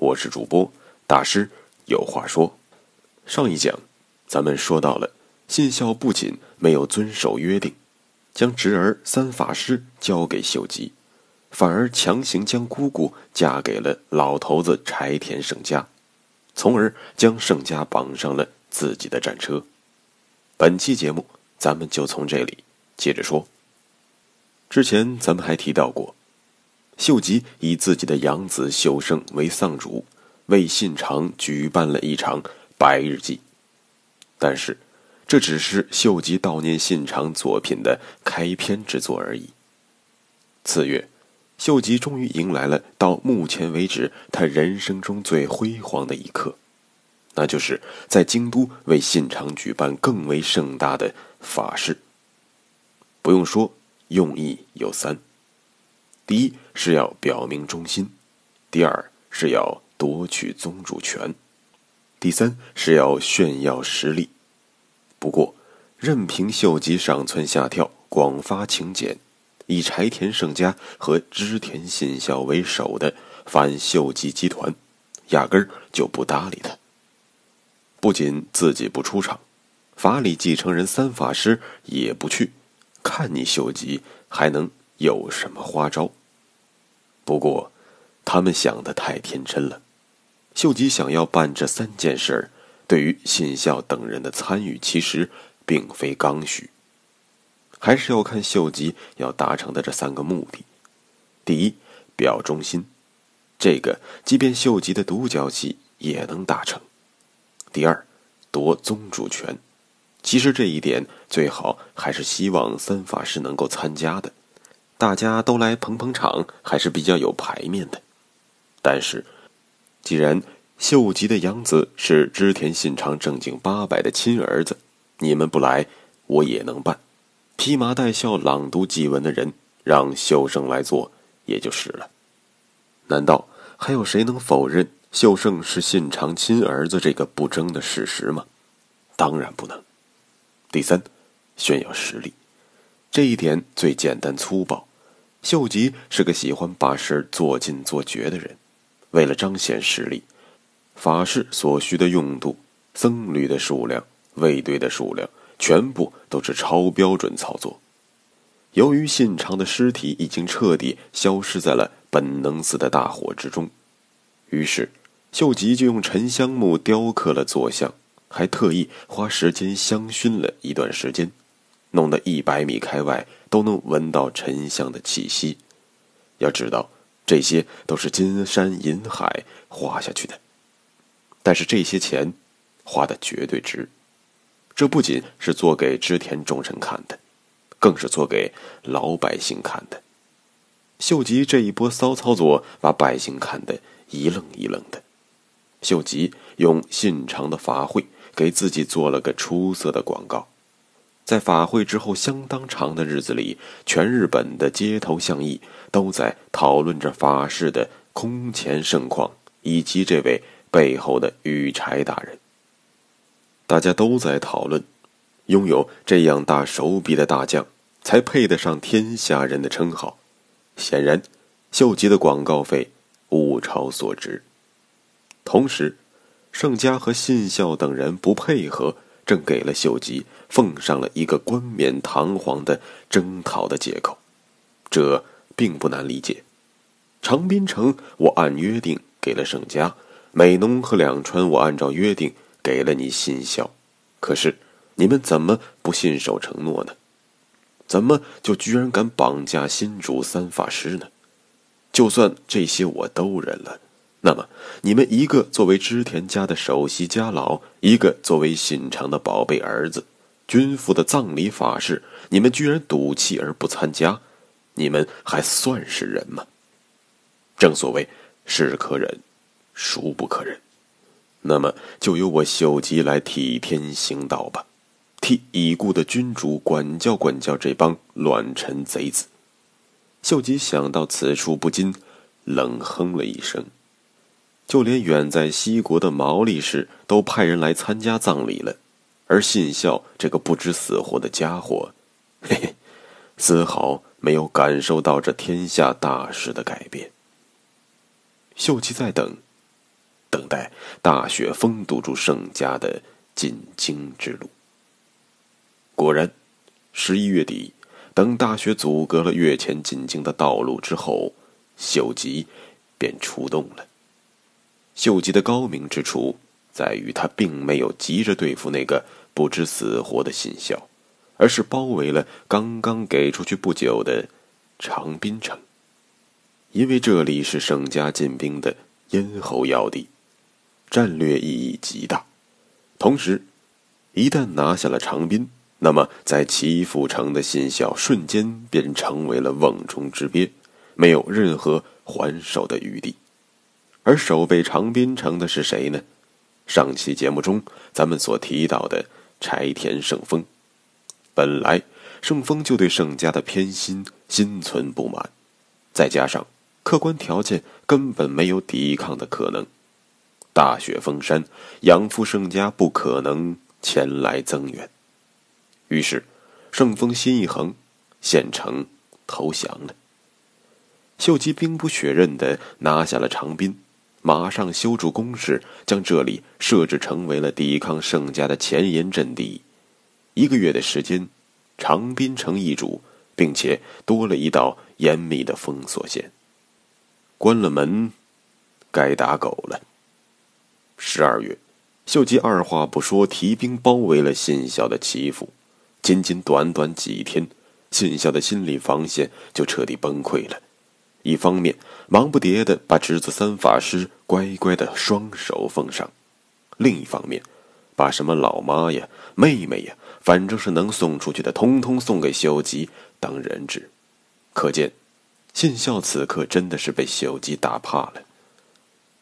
我是主播大师，有话说。上一讲，咱们说到了信孝不仅没有遵守约定，将侄儿三法师交给秀吉，反而强行将姑姑嫁给了老头子柴田胜家，从而将胜家绑上了自己的战车。本期节目，咱们就从这里接着说。之前咱们还提到过。秀吉以自己的养子秀胜为丧主，为信长举办了一场百日祭。但是，这只是秀吉悼念信长作品的开篇之作而已。次月，秀吉终于迎来了到目前为止他人生中最辉煌的一刻，那就是在京都为信长举办更为盛大的法事。不用说，用意有三。第一是要表明忠心，第二是要夺取宗主权，第三是要炫耀实力。不过，任凭秀吉上蹿下跳，广发请柬，以柴田胜家和织田信孝为首的反秀吉集团，压根儿就不搭理他。不仅自己不出场，法理继承人三法师也不去，看你秀吉还能有什么花招？不过，他们想的太天真了。秀吉想要办这三件事儿，对于信孝等人的参与，其实并非刚需。还是要看秀吉要达成的这三个目的：第一，表忠心，这个即便秀吉的独角戏也能达成；第二，夺宗主权，其实这一点最好还是希望三法师能够参加的。大家都来捧捧场，还是比较有排面的。但是，既然秀吉的养子是织田信长正经八百的亲儿子，你们不来，我也能办。披麻戴孝朗读祭文的人，让秀胜来做，也就是了。难道还有谁能否认秀胜是信长亲儿子这个不争的事实吗？当然不能。第三，炫耀实力，这一点最简单粗暴。秀吉是个喜欢把事做尽做绝的人，为了彰显实力，法事所需的用度、僧侣的数量、卫队的数量，全部都是超标准操作。由于信长的尸体已经彻底消失在了本能寺的大火之中，于是秀吉就用沉香木雕刻了坐像，还特意花时间香薰了一段时间。弄得一百米开外都能闻到沉香的气息。要知道，这些都是金山银海花下去的。但是这些钱花的绝对值。这不仅是做给织田众臣看的，更是做给老百姓看的。秀吉这一波骚操作，把百姓看得一愣一愣的。秀吉用信长的法会，给自己做了个出色的广告。在法会之后相当长的日子里，全日本的街头巷议都在讨论着法事的空前盛况，以及这位背后的羽柴大人。大家都在讨论，拥有这样大手笔的大将，才配得上天下人的称号。显然，秀吉的广告费物超所值。同时，盛家和信孝等人不配合。正给了秀吉奉上了一个冠冕堂皇的征讨的借口，这并不难理解。长滨城我按约定给了盛家，美浓和两川我按照约定给了你信孝，可是你们怎么不信守承诺呢？怎么就居然敢绑架新主三法师呢？就算这些我都忍了。那么，你们一个作为织田家的首席家老，一个作为信长的宝贝儿子，君父的葬礼法事，你们居然赌气而不参加，你们还算是人吗？正所谓，是可忍，孰不可忍？那么就由我秀吉来替天行道吧，替已故的君主管教管教这帮乱臣贼子。秀吉想到此处，不禁冷哼了一声。就连远在西国的毛利氏都派人来参加葬礼了，而信孝这个不知死活的家伙，嘿 嘿，丝毫没有感受到这天下大势的改变。秀吉在等，等待大雪封堵住盛家的进京之路。果然，十一月底，等大雪阻隔了月前进京的道路之后，秀吉便出动了。秀吉的高明之处在于，他并没有急着对付那个不知死活的信孝，而是包围了刚刚给出去不久的长滨城。因为这里是盛家进兵的咽喉要地，战略意义极大。同时，一旦拿下了长滨，那么在齐阜城的信孝瞬间便成为了瓮中之鳖，没有任何还手的余地。而守备长滨城的是谁呢？上期节目中咱们所提到的柴田胜丰。本来胜丰就对盛家的偏心心存不满，再加上客观条件根本没有抵抗的可能，大雪封山，养父盛家不可能前来增援。于是，胜丰心一横，献城投降了。秀吉兵不血刃的拿下了长滨。马上修筑工事，将这里设置成为了抵抗盛家的前沿阵地。一个月的时间，长滨城易主，并且多了一道严密的封锁线。关了门，该打狗了。十二月，秀吉二话不说，提兵包围了信孝的齐府。仅仅短短几天，信孝的心理防线就彻底崩溃了。一方面，忙不迭的把侄子三法师乖乖的双手奉上；另一方面，把什么老妈呀、妹妹呀，反正是能送出去的，通通送给秀吉当人质。可见，信孝此刻真的是被秀吉打怕了。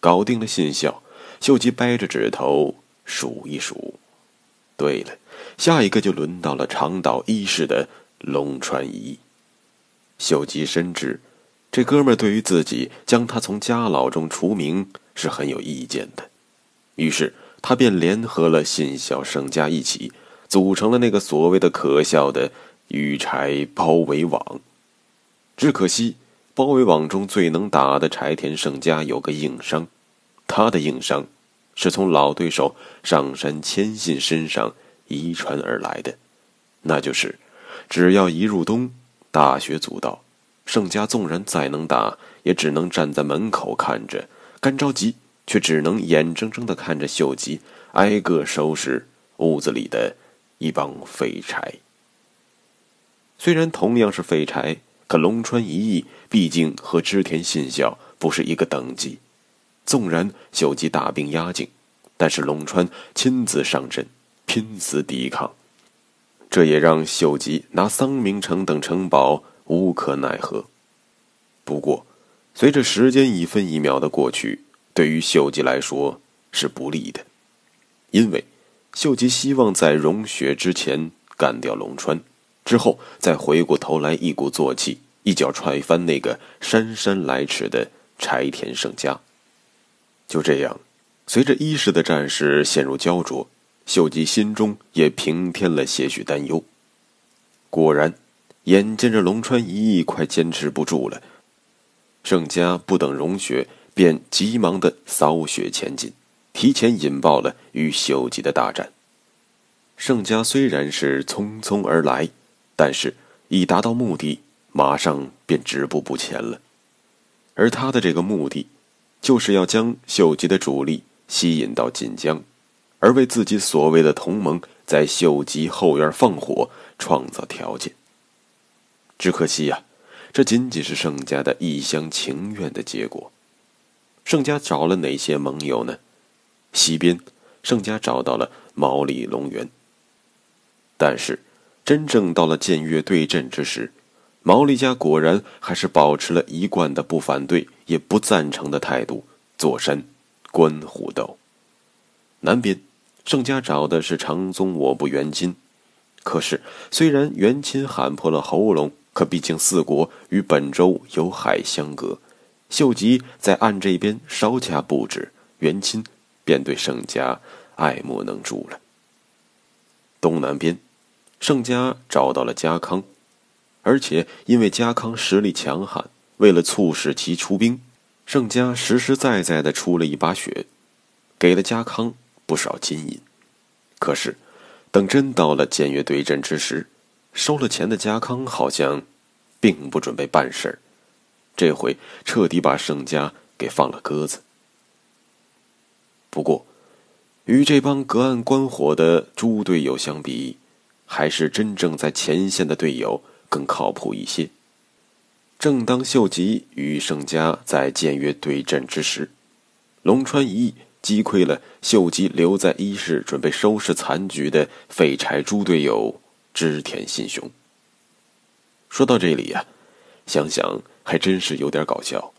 搞定了信孝，秀吉掰着指头数一数，对了，下一个就轮到了长岛一世的龙川一。秀吉深知。这哥们儿对于自己将他从家老中除名是很有意见的，于是他便联合了信孝盛家一起，组成了那个所谓的可笑的羽柴包围网。只可惜，包围网中最能打的柴田胜家有个硬伤，他的硬伤是从老对手上山谦信身上遗传而来的，那就是只要一入冬，大雪阻道。盛家纵然再能打，也只能站在门口看着，干着急，却只能眼睁睁的看着秀吉挨个收拾屋子里的一帮废柴。虽然同样是废柴，可龙川一役毕竟和织田信孝不是一个等级。纵然秀吉大兵压境，但是龙川亲自上阵，拼死抵抗，这也让秀吉拿桑明城等城堡。无可奈何。不过，随着时间一分一秒的过去，对于秀吉来说是不利的，因为秀吉希望在融雪之前干掉龙川，之后再回过头来一鼓作气，一脚踹翻那个姗姗来迟的柴田胜家。就这样，随着一世的战事陷入焦灼，秀吉心中也平添了些许担忧。果然。眼见着龙川一役快坚持不住了，盛家不等融雪，便急忙的扫雪前进，提前引爆了与秀吉的大战。盛家虽然是匆匆而来，但是已达到目的，马上便止步不前了。而他的这个目的，就是要将秀吉的主力吸引到锦江，而为自己所谓的同盟在秀吉后院放火创造条件。只可惜呀，这仅仅是盛家的一厢情愿的结果。盛家找了哪些盟友呢？西边，盛家找到了毛利隆元。但是，真正到了建越对阵之时，毛利家果然还是保持了一贯的不反对也不赞成的态度，坐山观虎斗。南边，盛家找的是长宗我部元亲。可是，虽然元亲喊破了喉咙，可毕竟四国与本州有海相隔，秀吉在岸这边稍加布置，元钦便对盛家爱莫能助了。东南边，盛家找到了家康，而且因为家康实力强悍，为了促使其出兵，盛家实实在在的出了一把血，给了家康不少金银。可是。等真到了僭越对阵之时，收了钱的家康好像并不准备办事儿，这回彻底把盛家给放了鸽子。不过，与这帮隔岸观火的猪队友相比，还是真正在前线的队友更靠谱一些。正当秀吉与盛家在僭越对阵之时，龙川一役。击溃了秀吉留在一室准备收拾残局的废柴猪队友织田信雄。说到这里呀，想想还真是有点搞笑。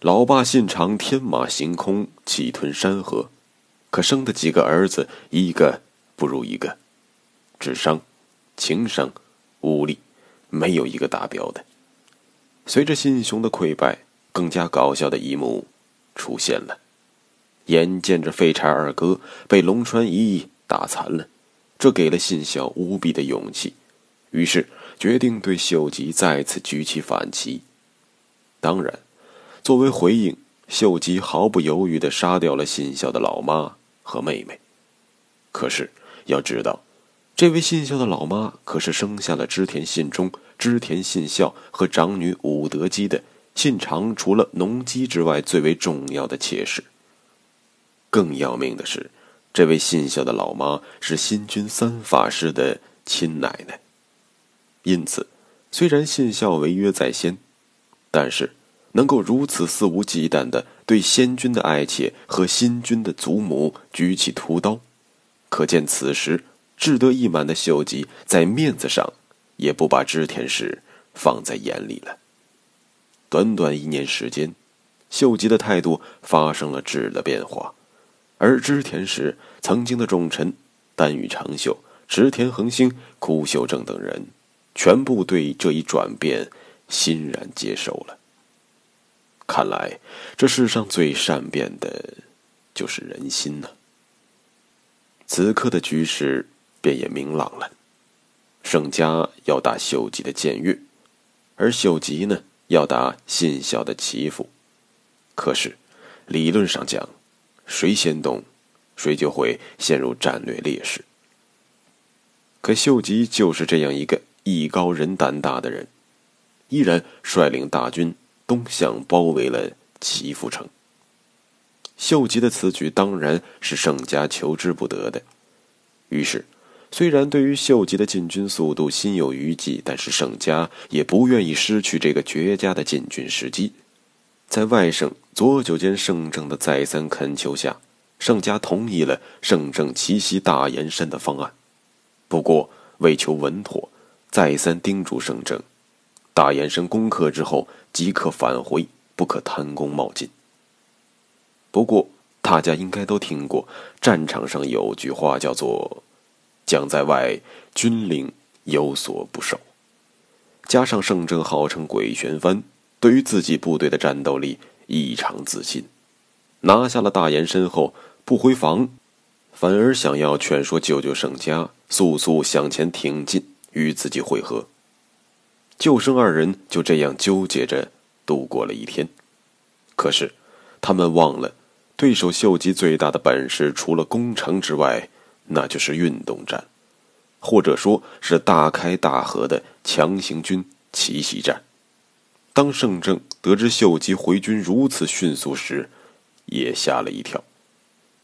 老爸信长天马行空，气吞山河，可生的几个儿子一个不如一个，智商、情商、武力，没有一个达标的。随着信雄的溃败，更加搞笑的一幕出现了。眼见着废柴二哥被龙川一役打残了，这给了信孝无比的勇气，于是决定对秀吉再次举起反旗。当然，作为回应，秀吉毫不犹豫地杀掉了信孝的老妈和妹妹。可是要知道，这位信孝的老妈可是生下了织田信忠、织田信孝和长女武德姬的信长除了农机之外最为重要的妾室。更要命的是，这位信孝的老妈是新君三法师的亲奶奶。因此，虽然信孝违约在先，但是能够如此肆无忌惮的对先君的爱妾和新君的祖母举起屠刀，可见此时志得意满的秀吉在面子上也不把织田氏放在眼里了。短短一年时间，秀吉的态度发生了质的变化。而织田时曾经的重臣丹羽长秀、织田恒兴、枯秀正等人，全部对这一转变欣然接受了。看来，这世上最善变的，就是人心呢。此刻的局势便也明朗了，盛家要打秀吉的僭越，而秀吉呢，要打信孝的祈福。可是，理论上讲，谁先动，谁就会陷入战略劣势。可秀吉就是这样一个艺高人胆大的人，依然率领大军东向包围了祈福城。秀吉的此举当然是盛家求之不得的。于是，虽然对于秀吉的进军速度心有余悸，但是盛家也不愿意失去这个绝佳的进军时机。在外甥左久间圣政的再三恳求下，盛家同意了圣政奇袭大岩山的方案。不过为求稳妥，再三叮嘱圣政：大岩山攻克之后即刻返回，不可贪功冒进。不过大家应该都听过，战场上有句话叫做“将在外，军令有所不受”。加上圣政号称鬼旋风。对于自己部队的战斗力异常自信，拿下了大岩山后不回防，反而想要劝说舅舅盛家速速向前挺进，与自己会合。舅生二人就这样纠结着度过了一天。可是，他们忘了，对手秀吉最大的本事除了攻城之外，那就是运动战，或者说是大开大合的强行军奇袭战。当盛政得知秀吉回军如此迅速时，也吓了一跳，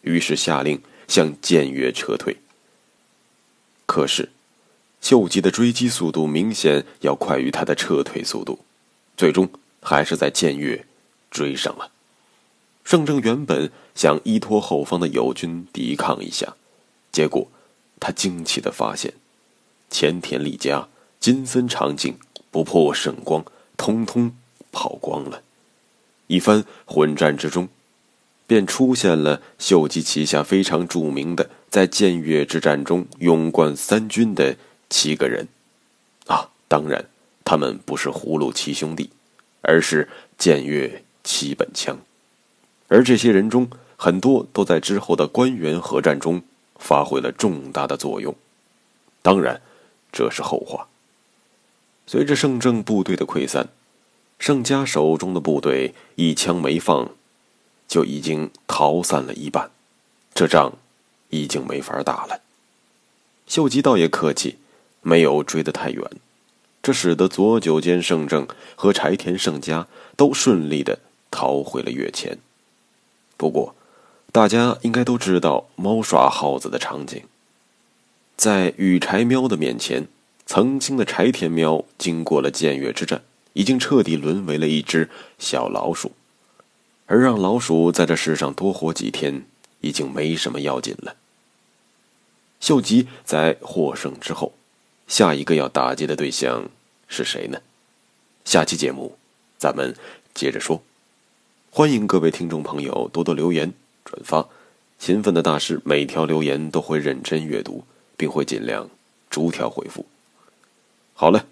于是下令向建越撤退。可是，秀吉的追击速度明显要快于他的撤退速度，最终还是在建越追上了。盛政原本想依托后方的友军抵抗一下，结果他惊奇的发现，前田利家、金森长景、不破圣光。通通跑光了。一番混战之中，便出现了秀吉旗下非常著名的在建越之战中勇冠三军的七个人。啊，当然，他们不是葫芦七兄弟，而是建越七本枪。而这些人中，很多都在之后的关原合战中发挥了重大的作用。当然，这是后话。随着盛政部队的溃散，盛家手中的部队一枪没放，就已经逃散了一半，这仗已经没法打了。秀吉倒也客气，没有追得太远，这使得左久间盛政和柴田胜家都顺利的逃回了越前。不过，大家应该都知道猫耍耗子的场景，在羽柴喵的面前。曾经的柴田喵，经过了建越之战，已经彻底沦为了一只小老鼠，而让老鼠在这世上多活几天，已经没什么要紧了。秀吉在获胜之后，下一个要打击的对象是谁呢？下期节目咱们接着说。欢迎各位听众朋友多多留言转发，勤奋的大师每条留言都会认真阅读，并会尽量逐条回复。好了，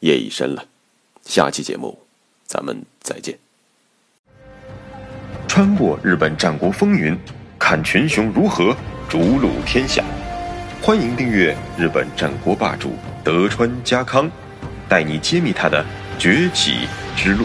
夜已深了，下期节目咱们再见。穿过日本战国风云，看群雄如何逐鹿天下。欢迎订阅日本战国霸主德川家康，带你揭秘他的崛起之路。